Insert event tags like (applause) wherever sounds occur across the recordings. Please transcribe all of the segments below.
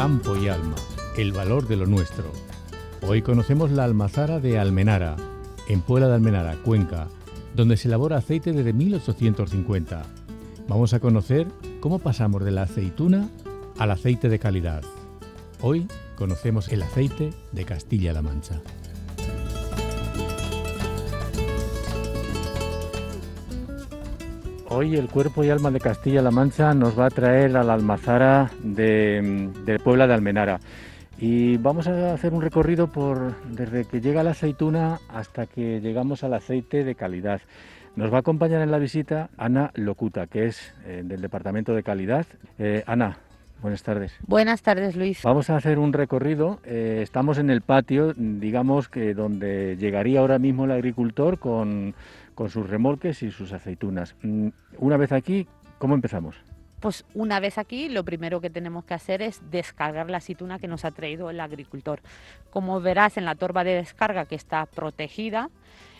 Campo y alma, el valor de lo nuestro. Hoy conocemos la almazara de Almenara, en Puebla de Almenara, Cuenca, donde se elabora aceite desde 1850. Vamos a conocer cómo pasamos de la aceituna al aceite de calidad. Hoy conocemos el aceite de Castilla-La Mancha. Hoy el cuerpo y alma de Castilla-La Mancha nos va a traer a la almazara de, Puebla de Almenara. Y vamos a hacer un recorrido por desde que llega la aceituna hasta que llegamos al aceite de calidad. Nos va a acompañar en la visita Ana Locuta, que es eh, del Departamento de Calidad. Eh, Ana, buenas tardes. Buenas tardes, Luis. Vamos a hacer un recorrido. Eh, estamos en el patio, digamos que donde llegaría ahora mismo el agricultor con con sus remolques y sus aceitunas. Mm, una vez aquí, ¿cómo empezamos? Pues una vez aquí, lo primero que tenemos que hacer es descargar la aceituna que nos ha traído el agricultor. Como verás en la torba de descarga que está protegida,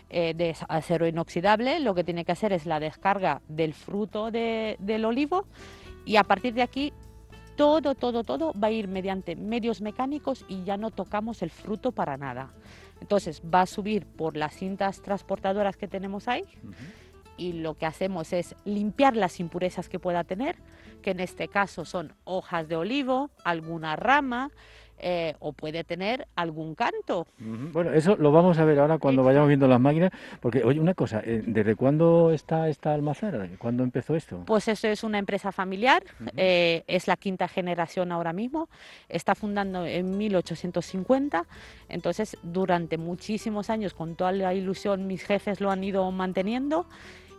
eh, de acero inoxidable, lo que tiene que hacer es la descarga del fruto del olivo y a partir de aquí todo, todo, todo va a ir mediante medios mecánicos y ya no tocamos el fruto para nada. Entonces va a subir por las cintas transportadoras que tenemos ahí y lo que hacemos es limpiar las impurezas que pueda tener, que en este caso son hojas de olivo, alguna rama, eh, o puede tener algún canto. Bueno, eso lo vamos a ver ahora cuando vayamos viendo las máquinas, porque oye, una cosa, eh, ¿desde cuándo está esta almazara? ¿Cuándo empezó esto? Pues eso es una empresa familiar, eh, es la quinta generación ahora mismo, está fundando en 1850, entonces durante muchísimos años con toda la ilusión mis jefes lo han ido manteniendo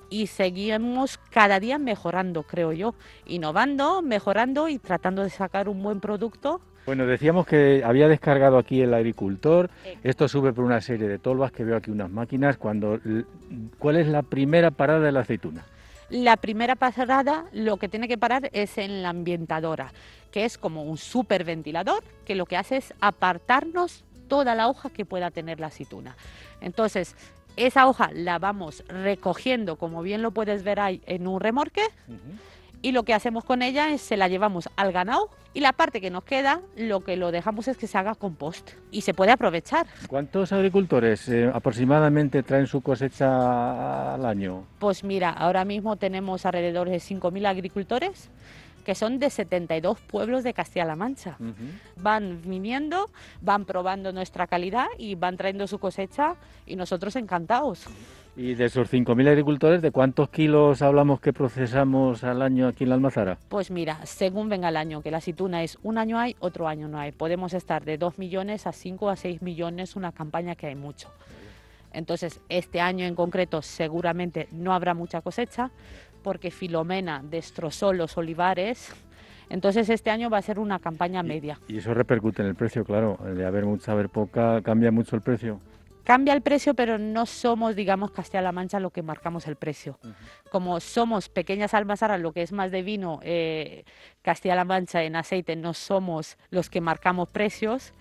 y seguimos cada día mejorando, creo yo, innovando, mejorando y tratando de sacar un buen producto bueno, decíamos que había descargado aquí el agricultor. Esto sube por una serie de tolvas que veo aquí unas máquinas. Cuando, ¿Cuál es la primera parada de la aceituna? La primera parada lo que tiene que parar es en la ambientadora, que es como un superventilador que lo que hace es apartarnos toda la hoja que pueda tener la aceituna. Entonces, esa hoja la vamos recogiendo, como bien lo puedes ver ahí, en un remorque y lo que hacemos con ella es se la llevamos al ganado y la parte que nos queda lo que lo dejamos es que se haga compost y se puede aprovechar. ¿Cuántos agricultores eh, aproximadamente traen su cosecha al año? Pues mira, ahora mismo tenemos alrededor de 5.000 agricultores que son de 72 pueblos de Castilla-La Mancha. Van viniendo, van probando nuestra calidad y van trayendo su cosecha y nosotros encantados. Y de esos 5.000 agricultores, ¿de cuántos kilos hablamos que procesamos al año aquí en la Almazara? Pues mira, según venga el año, que la aceituna es un año hay, otro año no hay. Podemos estar de 2 millones a 5 a 6 millones, una campaña que hay mucho. Entonces, este año en concreto seguramente no habrá mucha cosecha porque Filomena destrozó los olivares. Entonces este año va a ser una campaña media. Y, eso repercute en el precio, claro. De haber mucha, haber poca, cambia mucho el precio cambia el precio, pero no somos, digamos, Castilla-La Mancha lo que marcamos el precio. Como somos pequeñas almazaras, lo que es más de vino, eh, Castilla-La Mancha en aceite, no somos los que marcamos precios,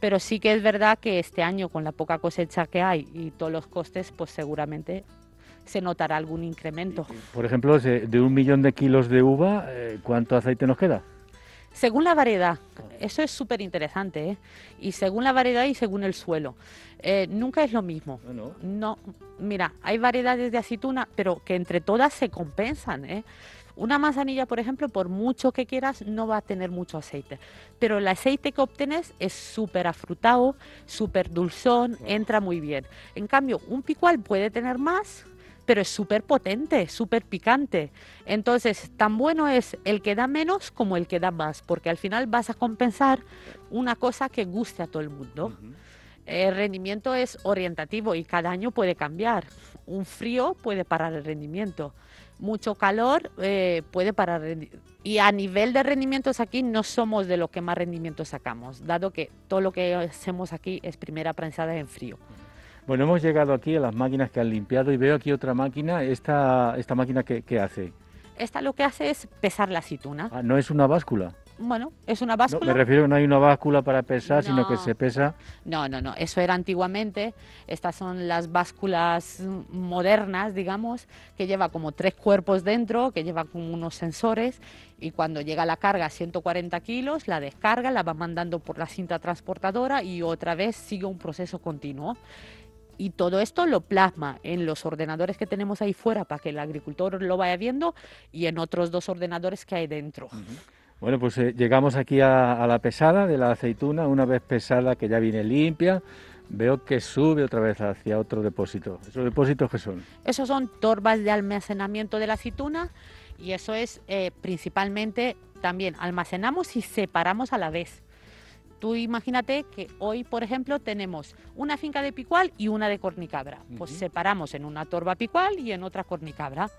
pero sí que es verdad que este año, con la poca cosecha que hay y todos los costes, pues seguramente se notará algún incremento. Por ejemplo, de un millón de kilos de uva, eh, ¿cuánto aceite nos queda? Según la variedad, eso es súper interesante, ¿eh? y según la variedad y según el suelo. Eh, nunca es lo mismo. Ah, no, no. mira, hay variedades de aceituna, pero que entre todas se compensan. ¿eh? Una manzanilla, por ejemplo, por mucho que quieras, no va a tener mucho aceite. Pero el aceite que obtienes es súper afrutado, súper dulzón, entra muy bien. En cambio, un picual puede tener más, pero es súper potente, súper picante. Entonces, tan bueno es el que da menos como el que da más, porque al final vas a compensar una cosa que guste a todo el mundo. El rendimiento es orientativo y cada año puede cambiar. Un frío puede parar el rendimiento, mucho calor eh, puede parar. Y a nivel de rendimientos aquí no somos de lo que más rendimiento sacamos, dado que todo lo que hacemos aquí es primera prensada en frío. Bueno, hemos llegado aquí a las máquinas que han limpiado y veo aquí otra máquina. ¿Esta, esta máquina qué, hace? Esta lo que hace es pesar la aceituna. Ah, ¿No es una báscula? bueno, es una báscula. No, me refiero que no hay una báscula para pesar, sino que se pesa. No, no, no, eso era antiguamente. Estas son las básculas modernas, digamos, que lleva como tres cuerpos dentro, que lleva como unos sensores y cuando llega la carga a 140 kilos, la descarga, la va mandando por la cinta transportadora y otra vez sigue un proceso continuo y todo esto lo plasma en los ordenadores que tenemos ahí fuera para que el agricultor lo vaya viendo y en otros dos ordenadores que hay dentro. Bueno, pues eh, llegamos aquí a, la pesada de la aceituna, una vez pesada que ya viene limpia, veo que sube otra vez hacia otro depósito. ¿Esos depósitos qué son? Esos son torbas de almacenamiento de la aceituna y eso es eh, principalmente también almacenamos y separamos a la vez. Tú imagínate que hoy, por ejemplo, tenemos una finca de picual y una de cornicabra. Pues separamos en una torba picual y en otra cornicabra.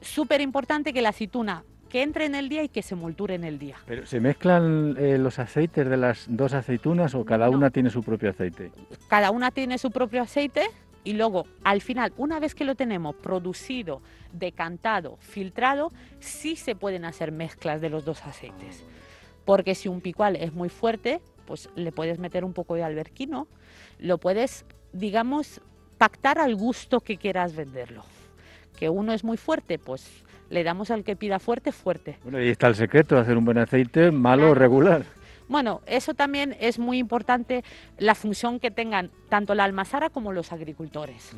Súper importante que la aceituna que entre en el día y que se molture en el día. ¿Pero se mezclan eh, los aceites de las dos aceitunas o cada una tiene su propio aceite? Cada una tiene su propio aceite y luego al final, una vez que lo tenemos producido, decantado, filtrado, sí se pueden hacer mezclas de los dos aceites. Porque si un picual es muy fuerte, pues le puedes meter un poco de alberquino, lo puedes, digamos, pactar al gusto que quieras venderlo. Que uno es muy fuerte, pues le damos al que pida fuerte, fuerte. Bueno, ahí está el secreto hacer un buen aceite, malo o regular. Bueno, eso también es muy importante, la función que tengan tanto la almazara como los agricultores.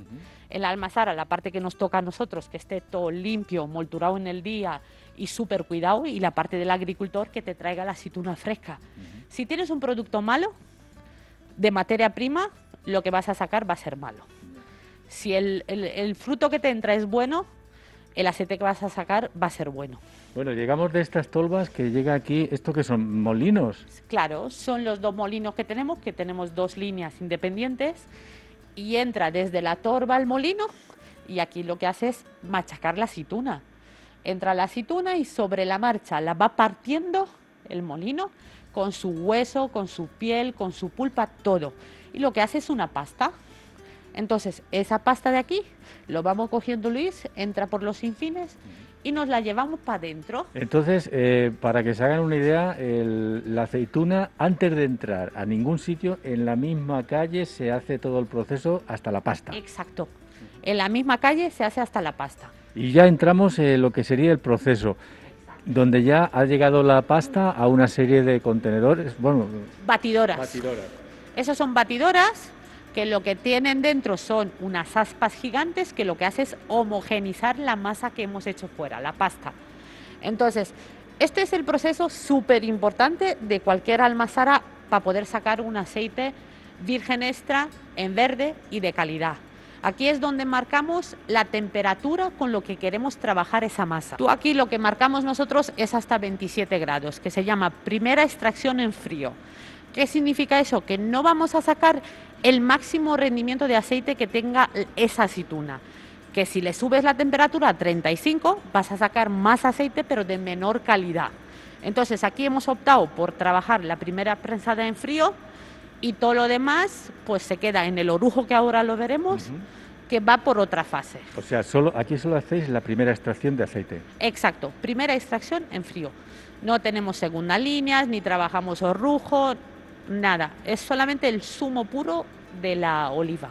En la almazara, la parte que nos toca a nosotros, que esté todo limpio, molturado en el día y súper cuidado, y la parte del agricultor que te traiga la aceituna fresca. Si tienes un producto malo, de materia prima, lo que vas a sacar va a ser malo. Si el fruto que te entra es bueno, el aceite que vas a sacar va a ser bueno. Bueno, llegamos de estas tolvas que llega aquí, ¿esto que son molinos? Claro, son los dos molinos que tenemos, que tenemos dos líneas independientes y entra desde la torba al molino y aquí lo que hace es machacar la aceituna. Entra la aceituna y sobre la marcha la va partiendo el molino con su hueso, con su piel, con su pulpa, todo. Y lo que hace es una pasta. Entonces, esa pasta de aquí lo vamos cogiendo Luis, entra por los infines y nos la llevamos para adentro. Entonces, eh, para que se hagan una idea, la aceituna, antes de entrar a ningún sitio, en la misma calle se hace todo el proceso hasta la pasta. Exacto. En la misma calle se hace hasta la pasta. Y ya entramos en lo que sería el proceso donde ya ha llegado la pasta a una serie de contenedores, bueno, batidoras. Batidoras. Esas son batidoras que lo que tienen dentro son unas aspas gigantes que lo que hace es homogenizar la masa que hemos hecho fuera, la pasta. Entonces, este es el proceso súper importante de cualquier almazara para poder sacar un aceite virgen extra en verde y de calidad. Aquí es donde marcamos la temperatura con lo que queremos trabajar esa masa. Tú aquí lo que marcamos nosotros es hasta 27 grados, que se llama primera extracción en frío. ¿Qué significa eso? Que no vamos a sacar el máximo rendimiento de aceite que tenga esa aceituna. Que si le subes la temperatura a 35 vas a sacar más aceite pero de menor calidad. Entonces aquí hemos optado por trabajar la primera prensada en frío y todo lo demás pues se queda en el orujo que ahora lo veremos. que va por otra fase. O sea, solo, aquí solo hacéis la primera extracción de aceite. Exacto, primera extracción en frío. No tenemos segunda línea, ni trabajamos orujo, nada, es solamente el zumo puro de la oliva.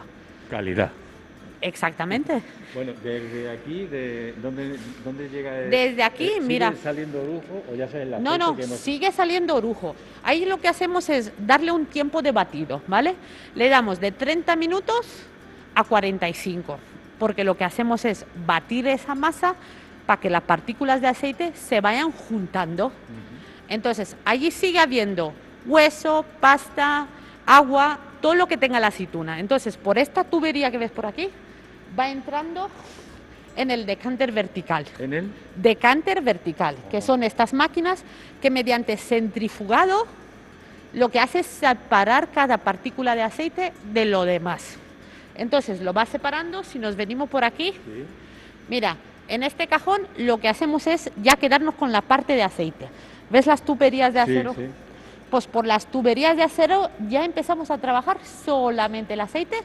Calidad. Exactamente. Bueno, desde aquí, de, ¿dónde, ¿dónde llega? desde aquí, eh, ¿sigue mira. saliendo orujo o ya la No, no, sigue saliendo orujo. Ahí lo que hacemos es darle un tiempo de batido, ¿vale? Le damos de 30 minutos a 45, porque lo que hacemos es batir esa masa para que las partículas de aceite se vayan juntando. Entonces, allí sigue habiendo hueso, pasta, agua, todo lo que tenga la aceituna. Entonces, por esta tubería que ves por aquí, va entrando en el decanter vertical. ¿En el? Decanter vertical, que son estas máquinas que mediante centrifugado lo que hace es separar cada partícula de aceite de lo demás. Entonces lo va separando, si nos venimos por aquí, mira, en este cajón lo que hacemos es ya quedarnos con la parte de aceite. ¿Ves las tuberías de acero? Sí, pues por las tuberías de acero ya empezamos a trabajar solamente el aceite.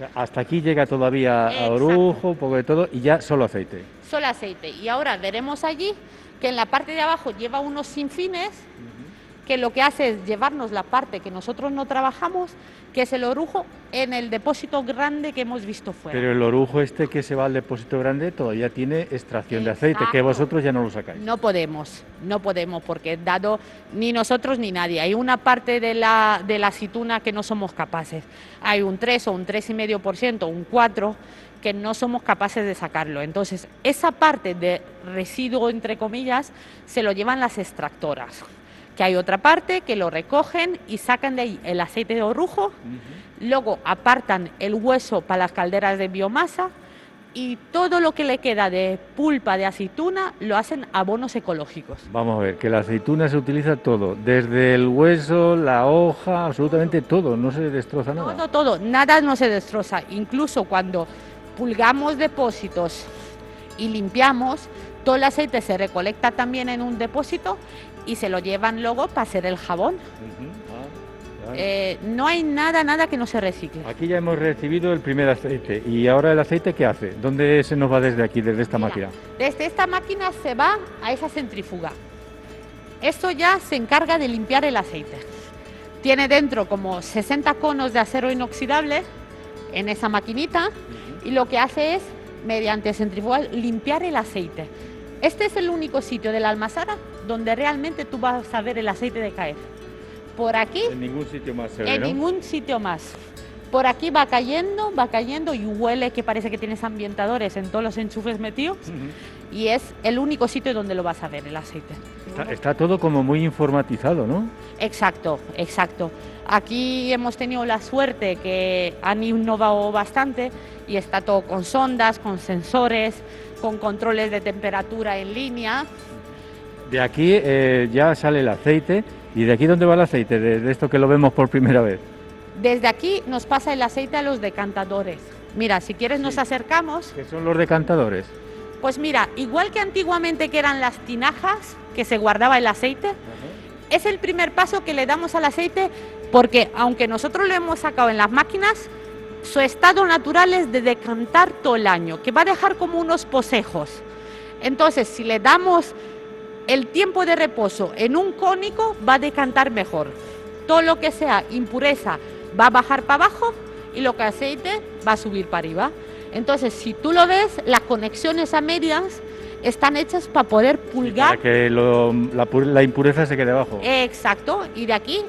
Sea, hasta aquí llega todavía a orujo, un poco de todo, y ya solo aceite. Solo aceite. Y ahora veremos allí que en la parte de abajo lleva unos sinfines que lo que hace es llevarnos la parte que nosotros no trabajamos, que es el orujo, en el depósito grande que hemos visto fuera. Pero el orujo este que se va al depósito grande todavía tiene extracción de aceite, que vosotros ya no lo sacáis. No podemos, no podemos, porque dado ni nosotros ni nadie. Hay una parte de la, de la aceituna que no somos capaces. Hay un 3 o un 3,5%, un 4% que no somos capaces de sacarlo. Entonces, esa parte de residuo, entre comillas, se lo llevan las extractoras que hay otra parte que lo recogen y sacan de ahí el aceite de orujo, luego apartan el hueso para las calderas de biomasa y todo lo que le queda de pulpa de aceituna lo hacen abonos ecológicos. Vamos a ver, que la aceituna se utiliza todo, desde el hueso, la hoja, absolutamente todo, no se destroza nada. Todo, todo, nada no se destroza, incluso cuando pulgamos depósitos y limpiamos, todo el aceite se recolecta también en un depósito y se lo llevan luego para hacer el jabón. Ah, eh, no hay nada, nada que no se recicle. Aquí ya hemos recibido el primer aceite. ¿Y ahora el aceite qué hace? ¿Dónde se nos va desde aquí, desde esta máquina? Desde esta máquina se va a esa centrífuga. Esto ya se encarga de limpiar el aceite. Tiene dentro como 60 conos de acero inoxidable en esa maquinita y lo que hace es, mediante centrifugal, limpiar el aceite. Este es el único sitio de la almazara donde realmente tú vas a ver el aceite de caer. Por aquí. En ningún sitio más se ve, En ningún sitio más. Por aquí va cayendo, va cayendo y huele que parece que tienes ambientadores en todos los enchufes metidos. Y es el único sitio donde lo vas a ver, el aceite. Está, todo como muy informatizado, ¿no? Exacto, exacto. Aquí hemos tenido la suerte que han innovado bastante y está todo con sondas, con sensores, con controles de temperatura en línea. De aquí eh, ya sale el aceite. ¿Y de aquí dónde va el aceite? De, esto que lo vemos por primera vez. Desde aquí nos pasa el aceite a los decantadores. Mira, si quieres nos acercamos. ¿Qué son los decantadores? Pues mira, igual que antiguamente que eran las tinajas que se guardaba el aceite, es el primer paso que le damos al aceite porque aunque nosotros lo hemos sacado en las máquinas, su estado natural es de decantar todo el año, que va a dejar como unos posejos. Entonces, si le damos el tiempo de reposo en un cónico, va a decantar mejor. Todo lo que sea impureza va a bajar para abajo y lo que aceite va a subir para arriba. Entonces, si tú lo ves, las conexiones a medias están hechas para poder pulgar. para que la, la impureza se quede abajo. Exacto, y de aquí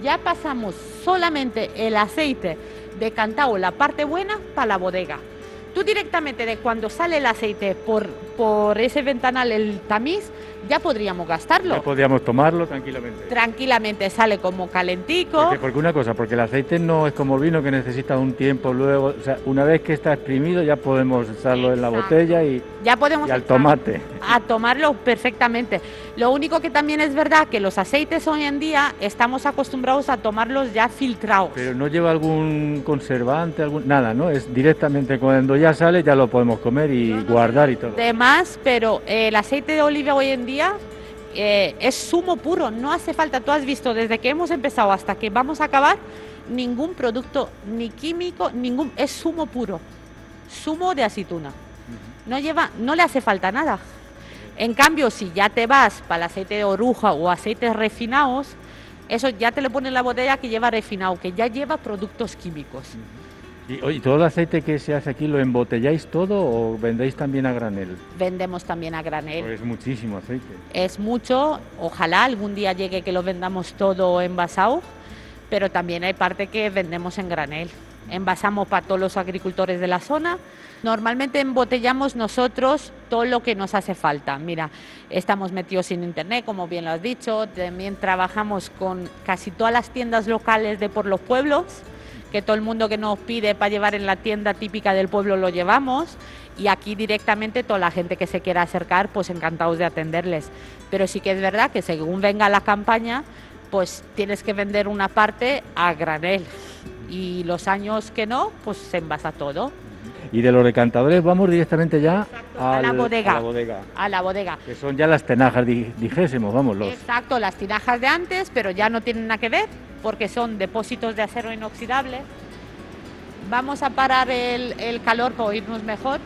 ya pasamos solamente el aceite decantado la parte buena para la bodega. Tú directamente de cuando sale el aceite por, por ese ventanal, el tamiz, ya podríamos gastarlo. Ya podríamos tomarlo tranquilamente. Tranquilamente, sale como calentico. Porque, una cosa, porque el aceite no es como el vino que necesita un tiempo luego, o sea, una vez que está exprimido ya podemos echarlo en la botella y, ya podemos y al tomate. A tomarlo perfectamente. Lo único que también es verdad que los aceites hoy en día estamos acostumbrados a tomarlos ya filtrados. Pero no lleva algún conservante, algún, nada, ¿no? Es directamente cuando ya sale ya lo podemos comer y guardar y todo. Pero el aceite de oliva hoy en día eh, es sumo puro, no hace falta, tú has visto desde que hemos empezado hasta que vamos a acabar, ningún producto ni químico, ningún, es sumo puro, sumo de aceituna. No lleva, no le hace falta nada. En cambio, si ya te vas para el aceite de oruja o aceites refinados, eso ya te le pone en la botella que lleva refinado, que ya lleva productos químicos. ¿Y, todo el aceite que se hace aquí lo embotelláis todo o vendéis también a granel? Vendemos también a granel. Pues es muchísimo aceite. Es mucho, ojalá algún día llegue que lo vendamos todo envasado, pero también hay parte que vendemos en granel. Envasamos para todos los agricultores de la zona. Normalmente embotellamos nosotros todo lo que nos hace falta. Mira, estamos metidos en internet, como bien lo has dicho. También trabajamos con casi todas las tiendas locales de por los pueblos que todo el mundo que nos pide para llevar en la tienda típica del pueblo lo llevamos y aquí directamente toda la gente que se quiera acercar, pues encantados de atenderles. Pero sí que es verdad que según venga la campaña, pues tienes que vender una parte a granel y los años que no, pues se envasa todo. Y de los decantadores vamos directamente ya a, la bodega, a la bodega. Que son ya las tenajas, dijésemos, vamos. Los... Exacto, las tinajas de antes, pero ya no tienen nada que ver porque son depósitos de acero inoxidable. Vamos a parar el, calor para oírnos mejor.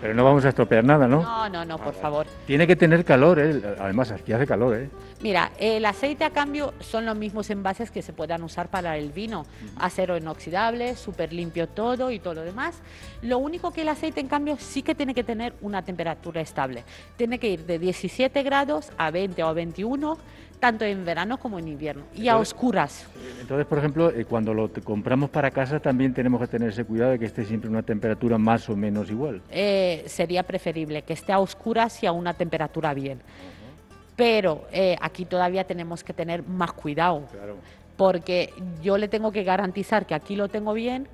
Pero no vamos a estropear nada, ¿no? No, no, no, por favor. Tiene que tener calor, ¿eh? además aquí hace calor. ¿eh? Mira, el aceite a cambio son los mismos envases que se puedan usar para el vino. Acero inoxidable, súper limpio todo y todo lo demás. Lo único que el aceite en cambio sí que tiene que tener una temperatura estable. Tiene que ir de 17 grados a 20 o 21 tanto en verano como en invierno y a oscuras. Entonces, por ejemplo, eh, cuando lo compramos para casa también tenemos que tener ese cuidado de que esté siempre una temperatura más o menos igual. Eh, sería preferible que esté a oscuras y a una temperatura bien. Pero eh, aquí todavía tenemos que tener más cuidado. Porque yo le tengo que garantizar que aquí lo tengo bien,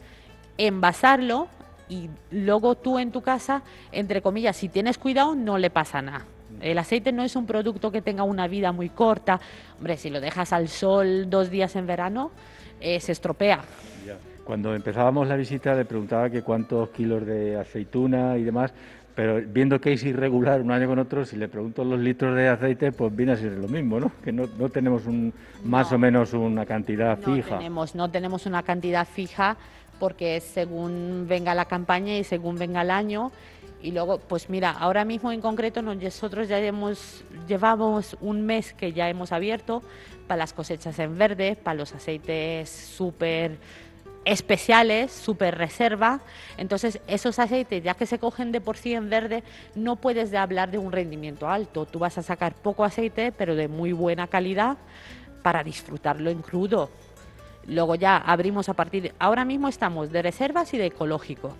envasarlo y luego tú en tu casa, entre comillas, si tienes cuidado, no le pasa nada. El aceite no es un producto que tenga una vida muy corta. Hombre, si lo dejas al sol dos días en verano, eh, se estropea. Cuando empezábamos la visita le preguntaba que cuántos kilos de aceituna y demás, pero viendo que es irregular un año con otro, si le pregunto los litros de aceite, pues viene a ser lo mismo, ¿no? Que no, tenemos un, más o menos una cantidad fija. Tenemos, no tenemos una cantidad fija porque según venga la campaña y según venga el año y luego, pues mira, ahora mismo en concreto nosotros ya hemos, llevamos un mes que ya hemos abierto para las cosechas en verde, para los aceites súper especiales, súper reserva. Entonces, esos aceites, ya que se cogen de por sí en verde, no puedes de hablar de un rendimiento alto. Tú vas a sacar poco aceite, pero de muy buena calidad para disfrutarlo en crudo. Luego ya abrimos a partir de... Ahora mismo estamos de reservas y de ecológico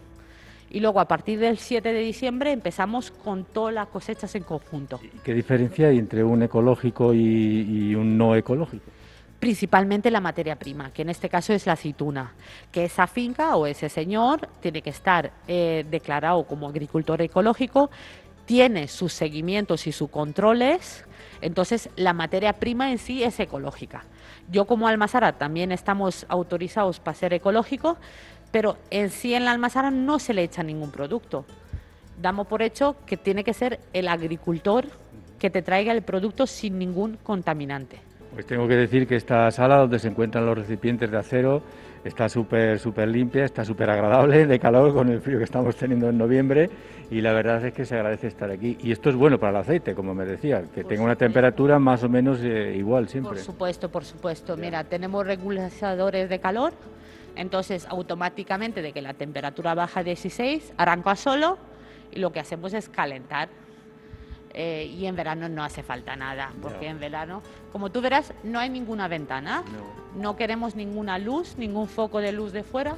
y luego a partir del 7 de diciembre empezamos con todas las cosechas en conjunto. ¿Qué diferencia hay entre un ecológico y, un no ecológico? Principalmente la materia prima, que en este caso es la aceituna, que esa finca o ese señor tiene que estar eh, declarado como agricultor ecológico, tiene sus seguimientos y sus controles, entonces la materia prima en sí es ecológica. Yo como Almazara también estamos autorizados para ser ecológicos, pero en sí en la almazara no se le echa ningún producto. Damos por hecho que tiene que ser el agricultor que te traiga el producto sin ningún contaminante. Pues tengo que decir que esta sala donde se encuentran los recipientes de acero está súper súper limpia, está súper agradable de calor con el frío que estamos teniendo en noviembre y la verdad es que se agradece estar aquí. Y esto es bueno para el aceite, como me decía, que tenga una temperatura más o menos eh, igual siempre. Por supuesto, por supuesto. Mira, tenemos reguladores de calor entonces, automáticamente de que la temperatura baja a 16, arranco a solo y lo que hacemos es calentar. Eh, y en verano no hace falta nada, porque en verano, como tú verás, no hay ninguna ventana, no. queremos ninguna luz, ningún foco de luz de fuera,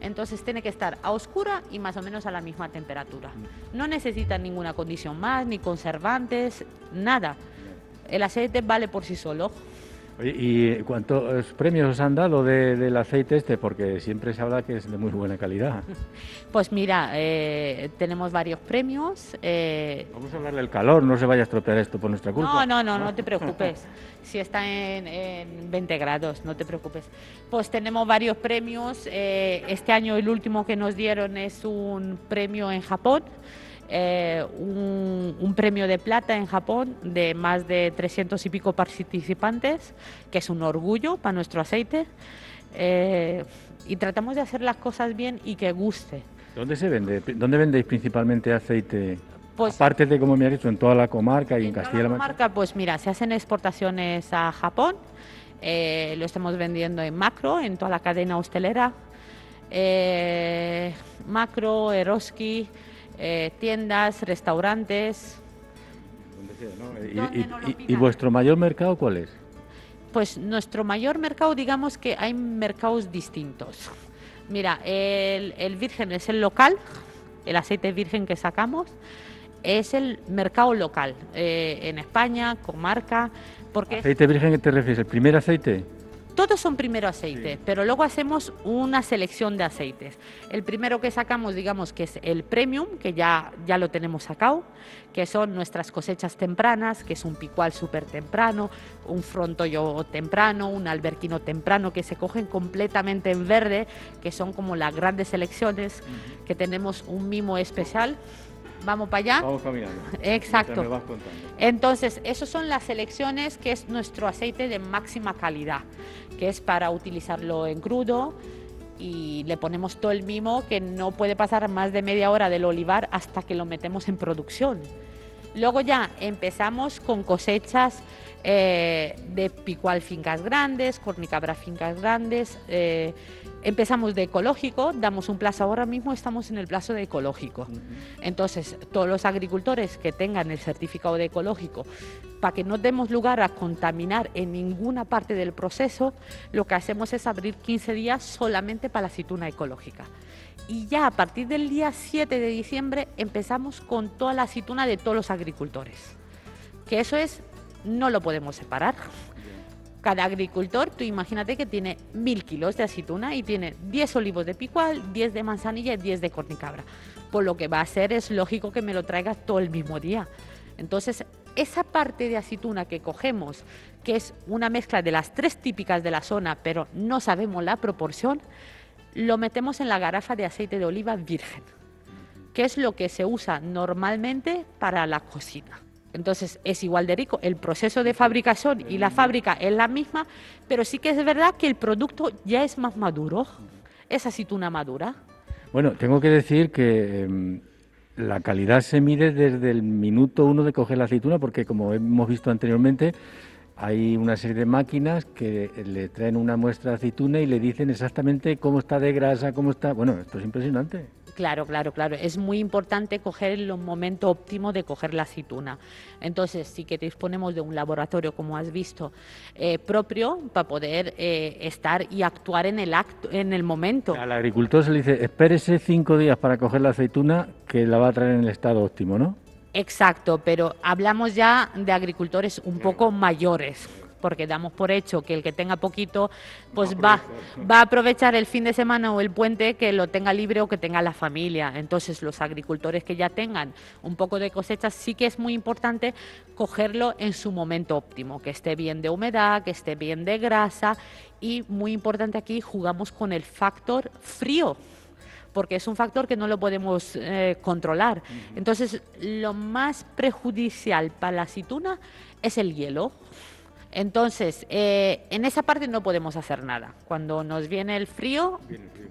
entonces tiene que estar a oscura y más o menos a la misma temperatura. Mm. No necesita ninguna condición más, ni conservantes, nada. El aceite vale por sí solo. ¿Y cuántos premios os han dado del aceite este? Porque siempre se habla que es de muy buena calidad. (laughs) Pues mira, eh, tenemos varios premios. Eh, Vamos a hablar del calor, no se vaya a estropear esto por nuestra culpa. No, no, no, no te (laughs) preocupes. si está en, 20 grados, no te preocupes. Pues tenemos varios premios. Eh, este año el último que nos dieron es un premio en Japón eh, un, premio de plata en Japón de más de 300 y pico participantes, que es un orgullo para nuestro aceite. Eh, y tratamos de hacer las cosas bien y que guste. ¿Dónde se vende? ¿Dónde vendéis principalmente aceite? Pues, Aparte de, como me has dicho, en toda la comarca y en, Castilla-La Mancha. comarca, pues mira, se hacen exportaciones a Japón, eh, lo estamos vendiendo en macro, en toda la cadena hostelera. macro, Eroski, eh, tiendas, restaurantes. ¿Y, vuestro mayor mercado cuál es? Pues nuestro mayor mercado, digamos que hay mercados distintos. Mira, el, virgen es el local, el aceite virgen que sacamos, es el mercado local eh, en España, comarca. Porque ¿Aceite virgen qué te refieres? ¿El primer aceite? Todos son primero aceite, pero luego hacemos una selección de aceites. El primero que sacamos, digamos, que es el premium, que ya, ya lo tenemos sacado, que son nuestras cosechas tempranas, que es un picual súper temprano, un frontollo temprano, un alberquino temprano, que se cogen completamente en verde, que son como las grandes selecciones, que tenemos un mimo especial vamos para allá. Vamos caminando. Exacto. Entonces, esas son las selecciones que es nuestro aceite de máxima calidad, que es para utilizarlo en crudo, y le ponemos todo el mimo que no puede pasar más de media hora del olivar hasta que lo metemos en producción. Luego ya empezamos con cosechas eh, de picual fincas grandes, cornicabra fincas grandes. Eh, empezamos de ecológico, damos un plazo, ahora mismo estamos en el plazo de ecológico. Entonces, todos los agricultores que tengan el certificado de ecológico, para que no demos lugar a contaminar en ninguna parte del proceso, lo que hacemos es abrir 15 días solamente para la aceituna ecológica y ya a partir del día 7 de diciembre empezamos con toda la aceituna de todos los agricultores. Que eso es, no lo podemos separar. Cada agricultor, tú imagínate que tiene mil kilos de aceituna y tiene 10 olivos de picual, 10 de manzanilla y 10 de cornicabra. Por lo que va a ser, es lógico que me lo traiga todo el mismo día. Entonces, esa parte de aceituna que cogemos, que es una mezcla de las tres típicas de la zona, pero no sabemos la proporción, lo metemos en la garrafa de aceite de oliva virgen, que es lo que se usa normalmente para la cocina. Entonces es igual de rico, el proceso de fabricación y la fábrica es la misma, pero sí que es verdad que el producto ya es más maduro, es aceituna madura. Bueno, tengo que decir que em, la calidad se mide desde el minuto uno de coger la aceituna, porque como hemos visto anteriormente, hay una serie de máquinas que le traen una muestra de aceituna y le dicen exactamente cómo está de grasa, cómo está. Bueno, esto es impresionante. Claro, claro, claro. Es muy importante coger el momento óptimo de coger la aceituna. Entonces, sí que disponemos de un laboratorio, como has visto, eh, propio para poder eh, estar y actuar en el acto, en el momento. Al agricultor se le dice, espérese cinco días para coger la aceituna, que la va a traer en el estado óptimo, ¿no? Exacto, pero hablamos ya de agricultores un poco mayores, porque damos por hecho que el que tenga poquito, pues va, va a aprovechar el fin de semana o el puente que lo tenga libre o que tenga la familia. Entonces, los agricultores que ya tengan un poco de cosecha, sí que es muy importante cogerlo en su momento óptimo, que esté bien de humedad, que esté bien de grasa y muy importante aquí jugamos con el factor frío porque es un factor que no lo podemos eh, controlar. Entonces, lo más perjudicial para la aceituna es el hielo. Entonces, eh, en esa parte no podemos hacer nada. Cuando nos viene el frío,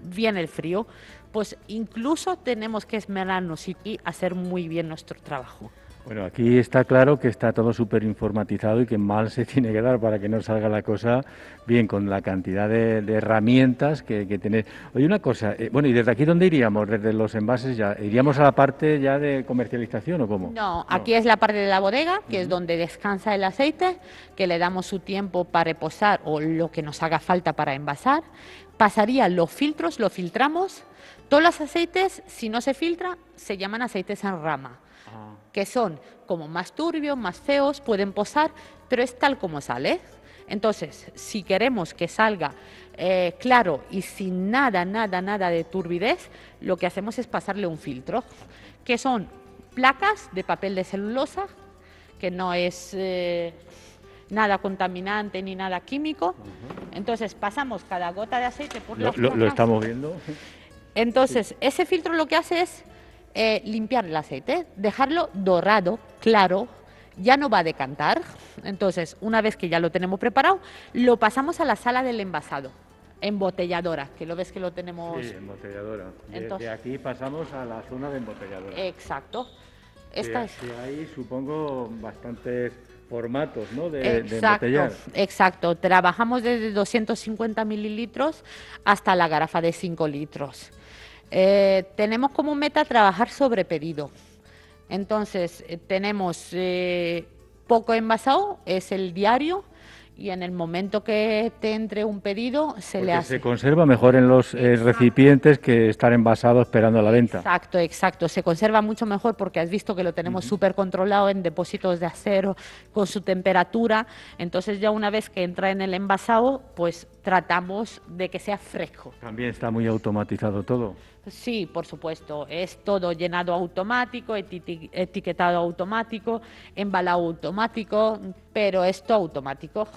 viene el frío, pues incluso tenemos que esmerarnos y hacer muy bien nuestro trabajo. Bueno, aquí está claro que está todo súper informatizado y que mal se (laughs) tiene que dar para que no salga la cosa bien con la cantidad de, herramientas que, que tener. Oye, una cosa, eh, bueno, ¿y desde aquí dónde iríamos? ¿Desde los envases ya? ¿Iríamos a la parte ya de comercialización o cómo? No, aquí es la parte de la bodega, que es donde descansa el aceite, que le damos su tiempo para reposar o lo que nos haga falta para envasar. Pasaría los filtros, lo filtramos. Todos los aceites, si no se filtra, se llaman aceites en rama que son como más turbios, más feos, pueden posar, pero es tal como sale. Entonces, si queremos que salga eh, claro y sin nada, nada, nada de turbidez, lo que hacemos es pasarle un filtro, que son placas de papel de celulosa, que no es eh, nada contaminante ni nada químico. Entonces, pasamos cada gota de aceite por lo, lo, lo estamos viendo. Entonces, ese filtro lo que hace es eh, limpiar el aceite, dejarlo dorado, claro, ya no va a decantar. Entonces, una vez que ya lo tenemos preparado, lo pasamos a la sala del envasado, embotelladora, que lo ves que lo tenemos. Sí, embotelladora. De, aquí pasamos a la zona de embotelladora. Exacto. Esta es... hay, supongo, bastantes formatos ¿no? de, exacto, Exacto. Trabajamos desde 250 mililitros hasta la garafa de 5 litros. Eh, tenemos como meta trabajar sobre pedido. Entonces, eh, tenemos eh, poco envasado, es el diario, y en el momento que te entre un pedido se le hace. Se conserva mejor en los eh, recipientes que estar envasado esperando la venta. Exacto, exacto. Se conserva mucho mejor porque has visto que lo tenemos súper controlado en depósitos de acero con su temperatura. Entonces ya una vez que entra en el envasado, pues tratamos de que sea fresco. También está muy automatizado todo. Sí, por supuesto. Es todo llenado automático, etiquetado automático, embalado automático, pero esto automático.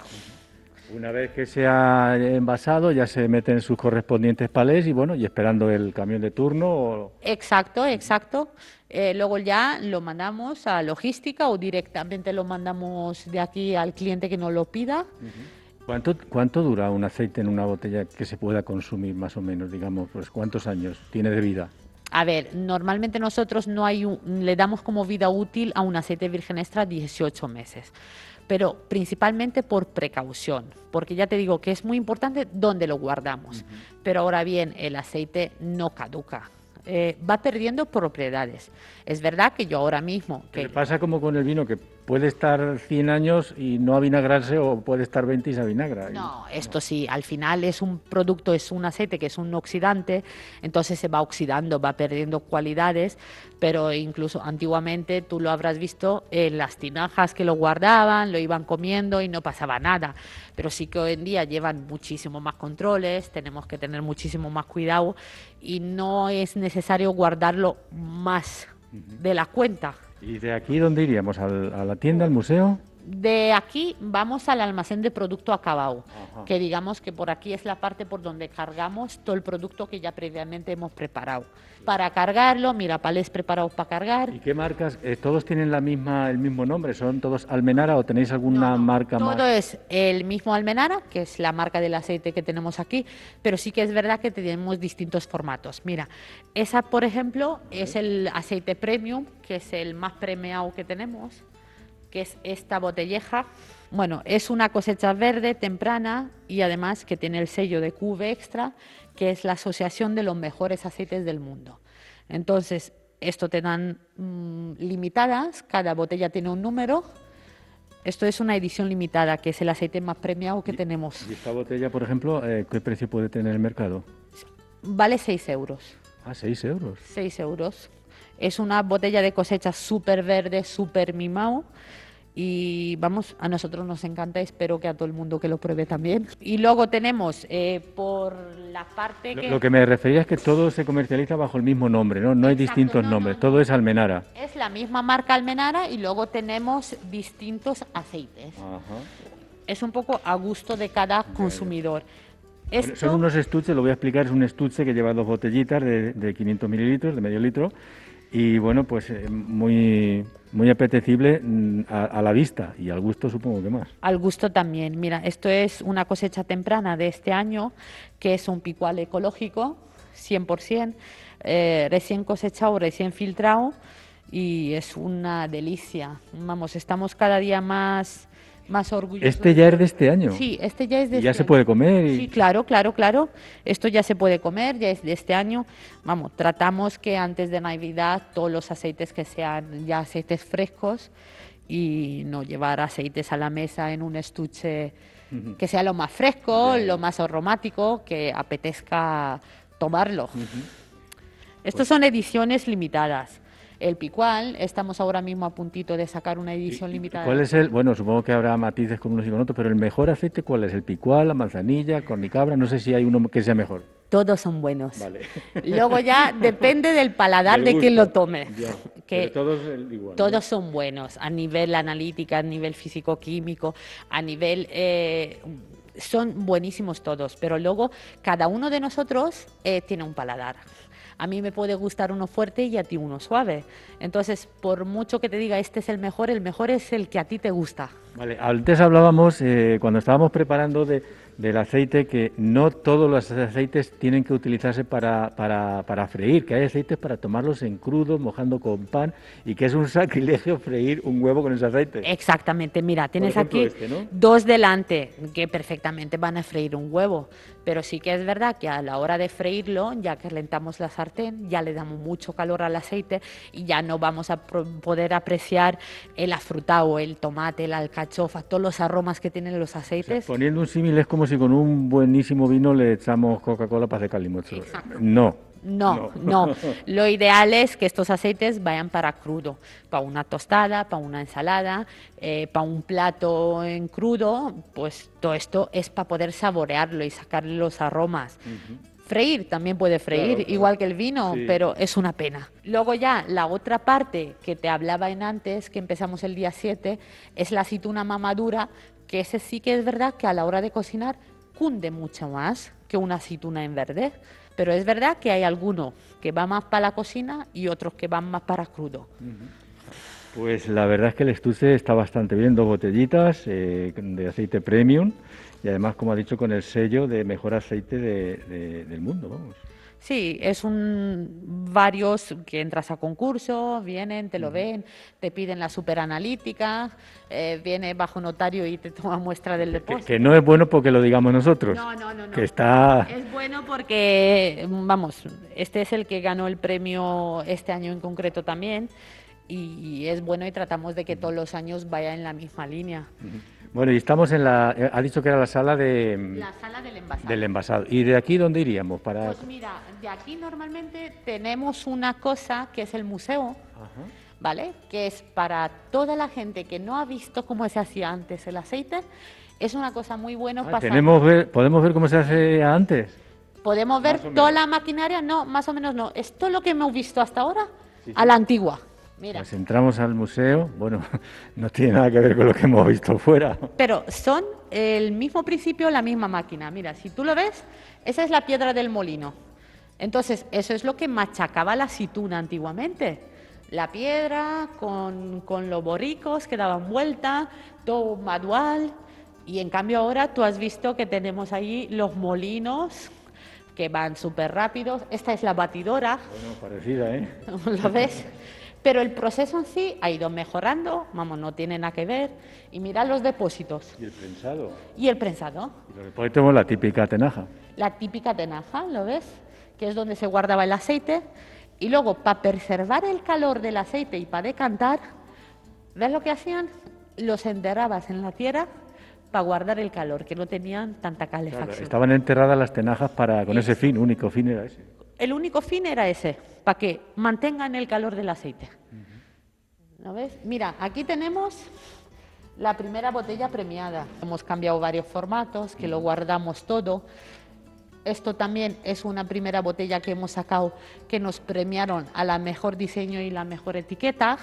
Una vez que se ha envasado, ya se meten sus correspondientes palés y bueno, y esperando el camión de turno. Exacto, exacto. Eh, luego ya lo mandamos a logística o directamente lo mandamos de aquí al cliente que nos lo pida. ¿Cuánto, ¿Cuánto dura un aceite en una botella que se pueda consumir más o menos, digamos, pues cuántos años tiene de vida? A ver, normalmente nosotros no hay le damos como vida útil a un aceite virgen extra 18 meses, pero principalmente por precaución, porque ya te digo que es muy importante dónde lo guardamos. Pero ahora bien, el aceite no caduca, eh, va perdiendo propiedades. Es verdad que yo ahora mismo... Que... pasa como con el vino, que puede estar 100 años y no avinagrarse o puede estar 20 y se avinagra. No, esto sí, al final es un producto, es un aceite que es un oxidante, entonces se va oxidando, va perdiendo cualidades, pero incluso antiguamente tú lo habrás visto en las tinajas que lo guardaban, lo iban comiendo y no pasaba nada, pero sí que hoy en día llevan muchísimo más controles, tenemos que tener muchísimo más cuidado y no es necesario guardarlo más de la cuenta. ¿Y de aquí dónde iríamos? ¿A la tienda, al museo? De aquí vamos al almacén de producto acabado, que digamos que por aquí es la parte por donde cargamos todo el producto que ya previamente hemos preparado. Para cargarlo, mira, palés preparados para cargar. ¿Y qué marcas? Eh, ¿Todos tienen la misma, el mismo nombre? ¿Son todos Almenara o tenéis alguna marca más? Todo es el mismo Almenara, que es la marca del aceite que tenemos aquí, pero sí que es verdad que tenemos distintos formatos. Mira, esa, por ejemplo, es el aceite premium, que es el más premiado que tenemos que es esta botelleja. Bueno, es una cosecha verde temprana y además que tiene el sello de QV Extra, que es la asociación de los mejores aceites del mundo. Entonces, esto te dan mm, limitadas, cada botella tiene un número. Esto es una edición limitada, que es el aceite más premiado que tenemos. ¿Y esta botella, por ejemplo, eh, qué precio puede tener el mercado? Vale 6 euros. Ah, 6 euros. 6 euros. Es una botella de cosecha súper verde, súper mimado y vamos, a nosotros nos encanta, espero que a todo el mundo que lo pruebe también. Y luego tenemos eh, por la parte que... Lo, que me refería es que todo se comercializa bajo el mismo nombre, ¿no? No hay distintos nombres, todo es Almenara. Es la misma marca Almenara y luego tenemos distintos aceites. Es un poco a gusto de cada consumidor. son unos estuches, lo voy a explicar, es un estuche que lleva dos botellitas de, de 500 mililitros, de medio litro, y bueno, pues eh, muy, muy apetecible mm, a, la vista y al gusto supongo que más. Al gusto también. Mira, esto es una cosecha temprana de este año, que es un picual ecológico, 100%, eh, recién cosechado, recién filtrado y es una delicia. Vamos, estamos cada día más más orgulloso. ¿Este ya es de este año? Sí, este ya es de ¿Y ya este se puede comer? Sí, claro, claro, claro. Esto ya se puede comer, ya es de este año. Vamos, tratamos que antes de Navidad todos los aceites que sean ya aceites frescos y no llevar aceites a la mesa en un estuche que sea lo más fresco, lo más aromático, que apetezca tomarlo. Estas pues son ediciones limitadas el picual. Estamos ahora mismo a puntito de sacar una edición limitada. ¿Cuál es el, bueno, supongo que habrá matices con unos y con otros, pero el mejor aceite, ¿cuál es? ¿El picual, la manzanilla, cornicabra? No sé si hay uno que sea mejor. Todos son buenos. Vale. (laughs) Luego ya depende del paladar de quien lo tome. Que todos, todos son buenos a nivel analítica, a nivel físico-químico, a nivel... Eh, son buenísimos todos, pero luego cada uno de nosotros eh, tiene un paladar a mí me puede gustar uno fuerte y a ti uno suave. Entonces, por mucho que te diga este es el mejor, el mejor es el que a ti te gusta. Vale, antes hablábamos, eh, cuando estábamos preparando de, del aceite que no todos los aceites tienen que utilizarse para, para, para, freír, que hay aceites para tomarlos en crudo, mojando con pan, y que es un (laughs) sacrilegio freír un huevo con ese aceite. Exactamente, mira, tienes aquí este, dos delante que perfectamente van a freír un huevo, pero sí que es verdad que a la hora de freírlo, ya que calentamos la sartén, ya le damos mucho calor al aceite y ya no vamos a poder apreciar el afrutado, el tomate, la alcachofa, todos los aromas que tienen los aceites. poniendo un símil es como si con un buenísimo vino le echamos Coca-Cola para hacer calimocho. No. No, no, (laughs) Lo ideal es que estos aceites vayan para crudo, para una tostada, para una ensalada, eh, para un plato en crudo, pues todo esto es para poder saborearlo y sacarle los aromas. Freír también puede freír, igual que el vino, pero es una pena. Luego ya la otra parte que te hablaba en antes, que empezamos el día 7, es la aceituna mamadura, que ese sí que es verdad que a la hora de cocinar cunde mucho más que una aceituna en verde. Pero es verdad que hay algunos que van más para la cocina y otros que van más para crudo. Pues la verdad es que el estuche está bastante bien, dos botellitas eh, de aceite premium y además, como ha dicho, con el sello de mejor aceite del mundo. Vamos. Sí, es un varios que entras a concurso, vienen, te lo ven, te piden la superanalítica, eh, viene bajo notario y te toma muestra del depósito. Que, no es bueno porque lo digamos nosotros. No, no, no, Que está... Es bueno porque, vamos, este es el que ganó el premio este año en concreto también y es bueno y tratamos de que todos los años vaya en la misma línea. Bueno, y estamos en la, eh, ha dicho que era la sala de... La sala del envasado. Del envasado. ¿Y de aquí dónde iríamos? Para... Pues mira, de aquí normalmente tenemos una cosa que es el museo, ¿vale? Que es para toda la gente que no ha visto cómo se hacía antes el aceite, es una cosa muy buena ah, Tenemos ¿Podemos ver cómo se hace antes? Podemos ver toda la maquinaria, no, más o menos no. Es todo lo que hemos visto hasta ahora a la antigua. Pues entramos al museo, bueno, (laughs) no tiene nada que ver con lo que hemos visto fuera. Pero son el mismo principio, la misma máquina. Mira, si tú lo ves, esa es la piedra del molino. Entonces, eso es lo que machacaba la aceituna antiguamente. La piedra con, con los borricos que daban vuelta, todo manual. Y en cambio ahora tú has visto que tenemos ahí los molinos que van súper rápidos. Esta es la batidora. Bueno, parecida, ¿eh? (laughs) ¿Lo ves? Pero el proceso en sí ha ido mejorando, vamos, no tiene nada que ver. Y mira los depósitos. ¿Y el prensado? Y el prensado. Y después tenemos la típica tenaja. La típica tenaja, ¿lo ves? Que es donde se guardaba el aceite. Y luego, para preservar el calor del aceite y para decantar, ¿ves lo que hacían? Los enterrabas en la tierra para guardar el calor, que no tenían tanta calefacción. estaban enterradas las tenajas para con ese fin, único fin era ese el único fin era ese, para que mantengan el calor del aceite. ¿Lo ves? Mira, aquí tenemos la primera botella premiada. Hemos cambiado varios formatos, que lo guardamos todo. Esto también es una primera botella que hemos sacado que nos premiaron a la mejor diseño y la mejor etiqueta.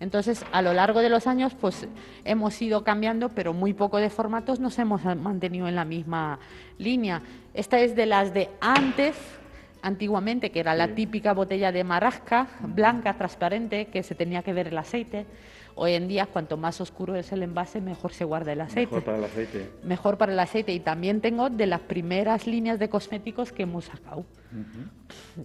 Entonces, a lo largo de los años, pues hemos ido cambiando, pero muy poco de formatos nos hemos mantenido en la misma línea. Esta es de las de antes, antiguamente, que era la típica botella de marasca, blanca, transparente, que se tenía que ver el aceite. Hoy en día, cuanto más oscuro es el envase, mejor se guarda el aceite. Mejor para el aceite. Mejor para el aceite. Y también tengo de las primeras líneas de cosméticos que hemos sacado,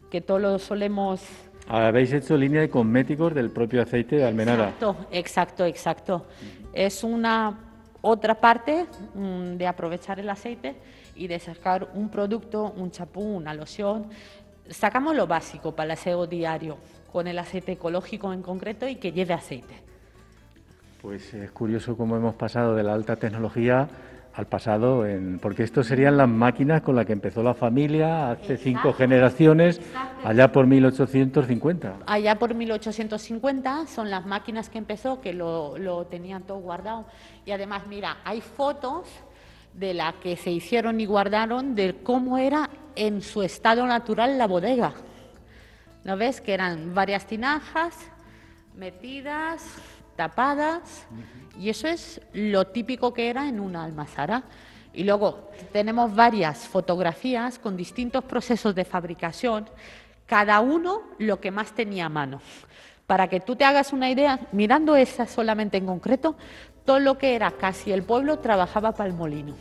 que todos lo solemos... Habéis hecho línea de cosméticos del propio aceite de almenara. Exacto, exacto, exacto. Es una otra parte mm, de aprovechar el aceite y de sacar un producto, un chapú, una loción. Sacamos lo básico para el aseo diario, con el aceite ecológico en concreto y que lleve aceite. Pues es curioso cómo hemos pasado de la alta tecnología al pasado, porque esto serían las máquinas con las que empezó la familia hace cinco generaciones, allá por 1850. Allá por 1850 son las máquinas que empezó, que lo, lo tenían todo guardado. Y además, mira, hay fotos de la que se hicieron y guardaron de cómo era en su estado natural la bodega. ¿No ves? Que eran varias tinajas metidas, tapadas, y eso es lo típico que era en una almazara. Y luego tenemos varias fotografías con distintos procesos de fabricación, cada uno lo que más tenía a mano. Para que tú te hagas una idea, mirando esa solamente en concreto, todo lo que era casi el pueblo trabajaba para el molino.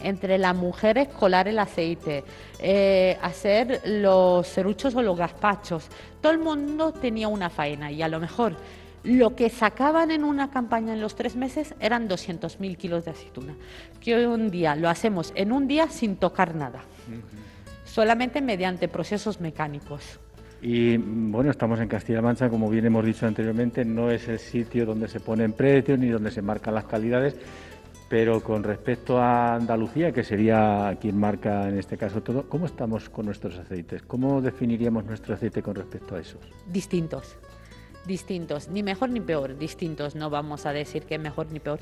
Entre las mujeres colar el aceite, eh, hacer los ceruchos o los gazpachos. Todo el mundo tenía una faena y a lo mejor lo que sacaban en una campaña en los tres meses eran 200.000 kilos de aceituna, que hoy en día lo hacemos en un día sin tocar nada, solamente mediante procesos mecánicos. Y bueno, estamos en Castilla-La Mancha, como bien hemos dicho anteriormente, no es el sitio donde se ponen precios ni donde se marcan las calidades, pero con respecto a Andalucía, que sería quien marca en este caso todo, ¿cómo estamos con nuestros aceites? ¿Cómo definiríamos nuestro aceite con respecto a esos? Distintos, distintos, ni mejor ni peor, distintos, no vamos a decir que mejor ni peor.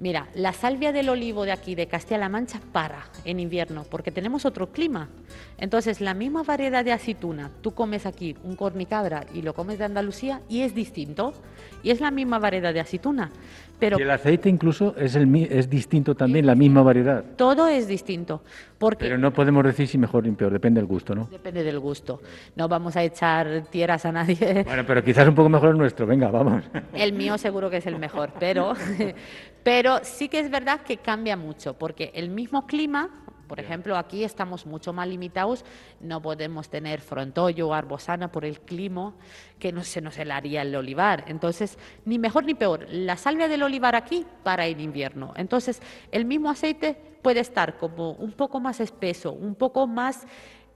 Mira, la salvia del olivo de aquí, de Castilla-La Mancha, para en invierno, porque tenemos otro clima. Entonces, la misma variedad de aceituna, tú comes aquí un cornicabra y lo comes de Andalucía y es distinto. Y es la misma variedad de aceituna. Pero y el aceite incluso es, el, es distinto también, la misma variedad. Todo es distinto. Porque Pero no podemos decir si mejor ni peor, depende del gusto, ¿no? Depende del gusto. No vamos a echar tierras a nadie. Bueno, pero quizás un poco mejor el nuestro, venga, vamos. El mío seguro que es el mejor, pero, (laughs) pero sí que es verdad que cambia mucho, porque el mismo clima, por ejemplo, aquí estamos mucho más limitados, no podemos tener frontollo o arbosana por el clima que no se nos helaría el olivar. Entonces, ni mejor ni peor, la salvia del olivar aquí para el invierno. Entonces, el mismo aceite puede estar como un poco más espeso, un poco más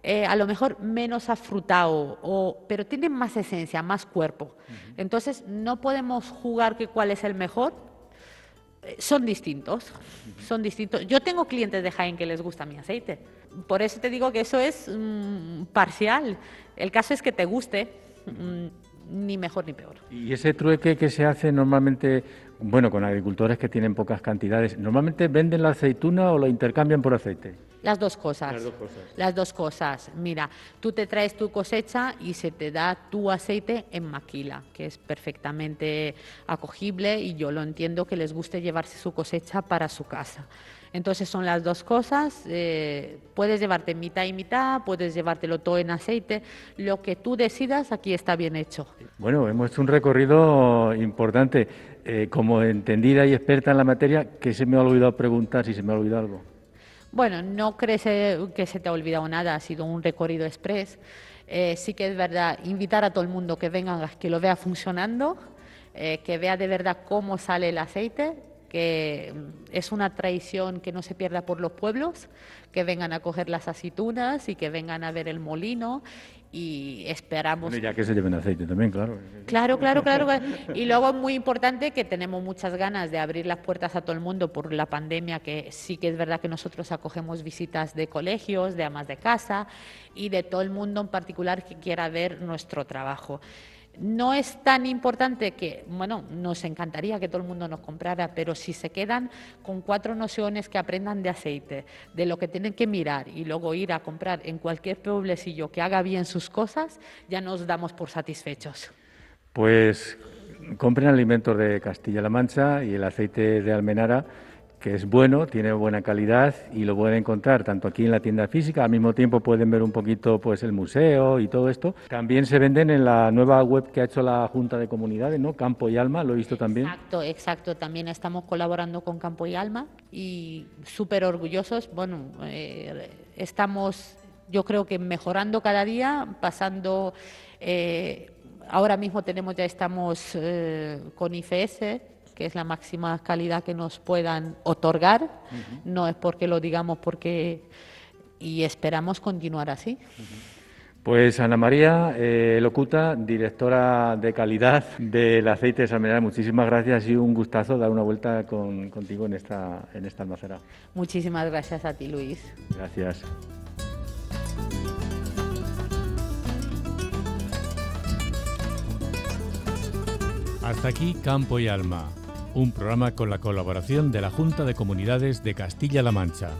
eh, a lo mejor menos afrutado, o, pero tiene más esencia, más cuerpo. Entonces, no podemos jugar que cuál es el mejor. Son distintos, son distintos. Yo tengo clientes de Jaén que les gusta mi aceite. Por eso te digo que eso es mm, parcial. El caso es que te guste. Mm, ni mejor ni peor. ¿Y ese trueque que se hace normalmente, bueno, con agricultores que tienen pocas cantidades, normalmente venden la aceituna o la intercambian por aceite? Las dos cosas. Las dos cosas. Mira, tú te traes tu cosecha y se te da tu aceite en maquila, que es perfectamente acogible y yo lo entiendo que les guste llevarse su cosecha para su casa. Entonces son las dos cosas. Eh, puedes llevarte mitad y mitad, puedes llevártelo todo en aceite. Lo que tú decidas, aquí está bien hecho. Bueno, hemos hecho un recorrido importante. Eh, como entendida y experta en la materia, ¿qué se me ha olvidado preguntar si se me ha olvidado algo? Bueno, no crees que se te ha olvidado nada, ha sido un recorrido express. Eh, sí que es verdad, invitar a todo el mundo que venga, que lo vea funcionando, eh, que vea de verdad cómo sale el aceite, que es una tradición que no se pierda por los pueblos, que vengan a coger las aceitunas y que vengan a ver el molino y esperamos. ya que se lleven aceite también, claro. Claro, claro, claro. Y luego es muy importante que tenemos muchas ganas de abrir las puertas a todo el mundo por la pandemia, que sí que es verdad que nosotros acogemos visitas de colegios, de amas de casa y de todo el mundo en particular que quiera ver nuestro trabajo. No es tan importante que, bueno, nos encantaría que todo el mundo nos comprara, pero si se quedan con cuatro nociones que aprendan de aceite, de lo que tienen que mirar y luego ir a comprar en cualquier pueblecillo que haga bien sus cosas, ya nos damos por satisfechos. Pues compren alimentos de Castilla-La Mancha y el aceite de Almenara que es bueno, tiene buena calidad y lo pueden encontrar tanto aquí en la tienda física, al mismo tiempo pueden ver un poquito pues el museo y todo esto. También se venden en la nueva web que ha hecho la Junta de Comunidades, ¿no? Campo y Alma, lo he visto también. Exacto, exacto, también estamos colaborando con Campo y Alma y súper orgullosos, bueno, eh, estamos yo creo que mejorando cada día, pasando eh, ahora mismo tenemos ya estamos eh, con IFS que es la máxima calidad que nos puedan otorgar. No es porque lo digamos porque y esperamos continuar así. Pues Ana María eh, Locuta, directora de calidad del aceite de Salmenera, muchísimas gracias y un gustazo dar una vuelta contigo en esta, en esta almacera. Muchísimas gracias a ti, Luis. Gracias. Hasta aquí Campo y Alma un programa con la colaboración de la Junta de Comunidades de Castilla-La Mancha.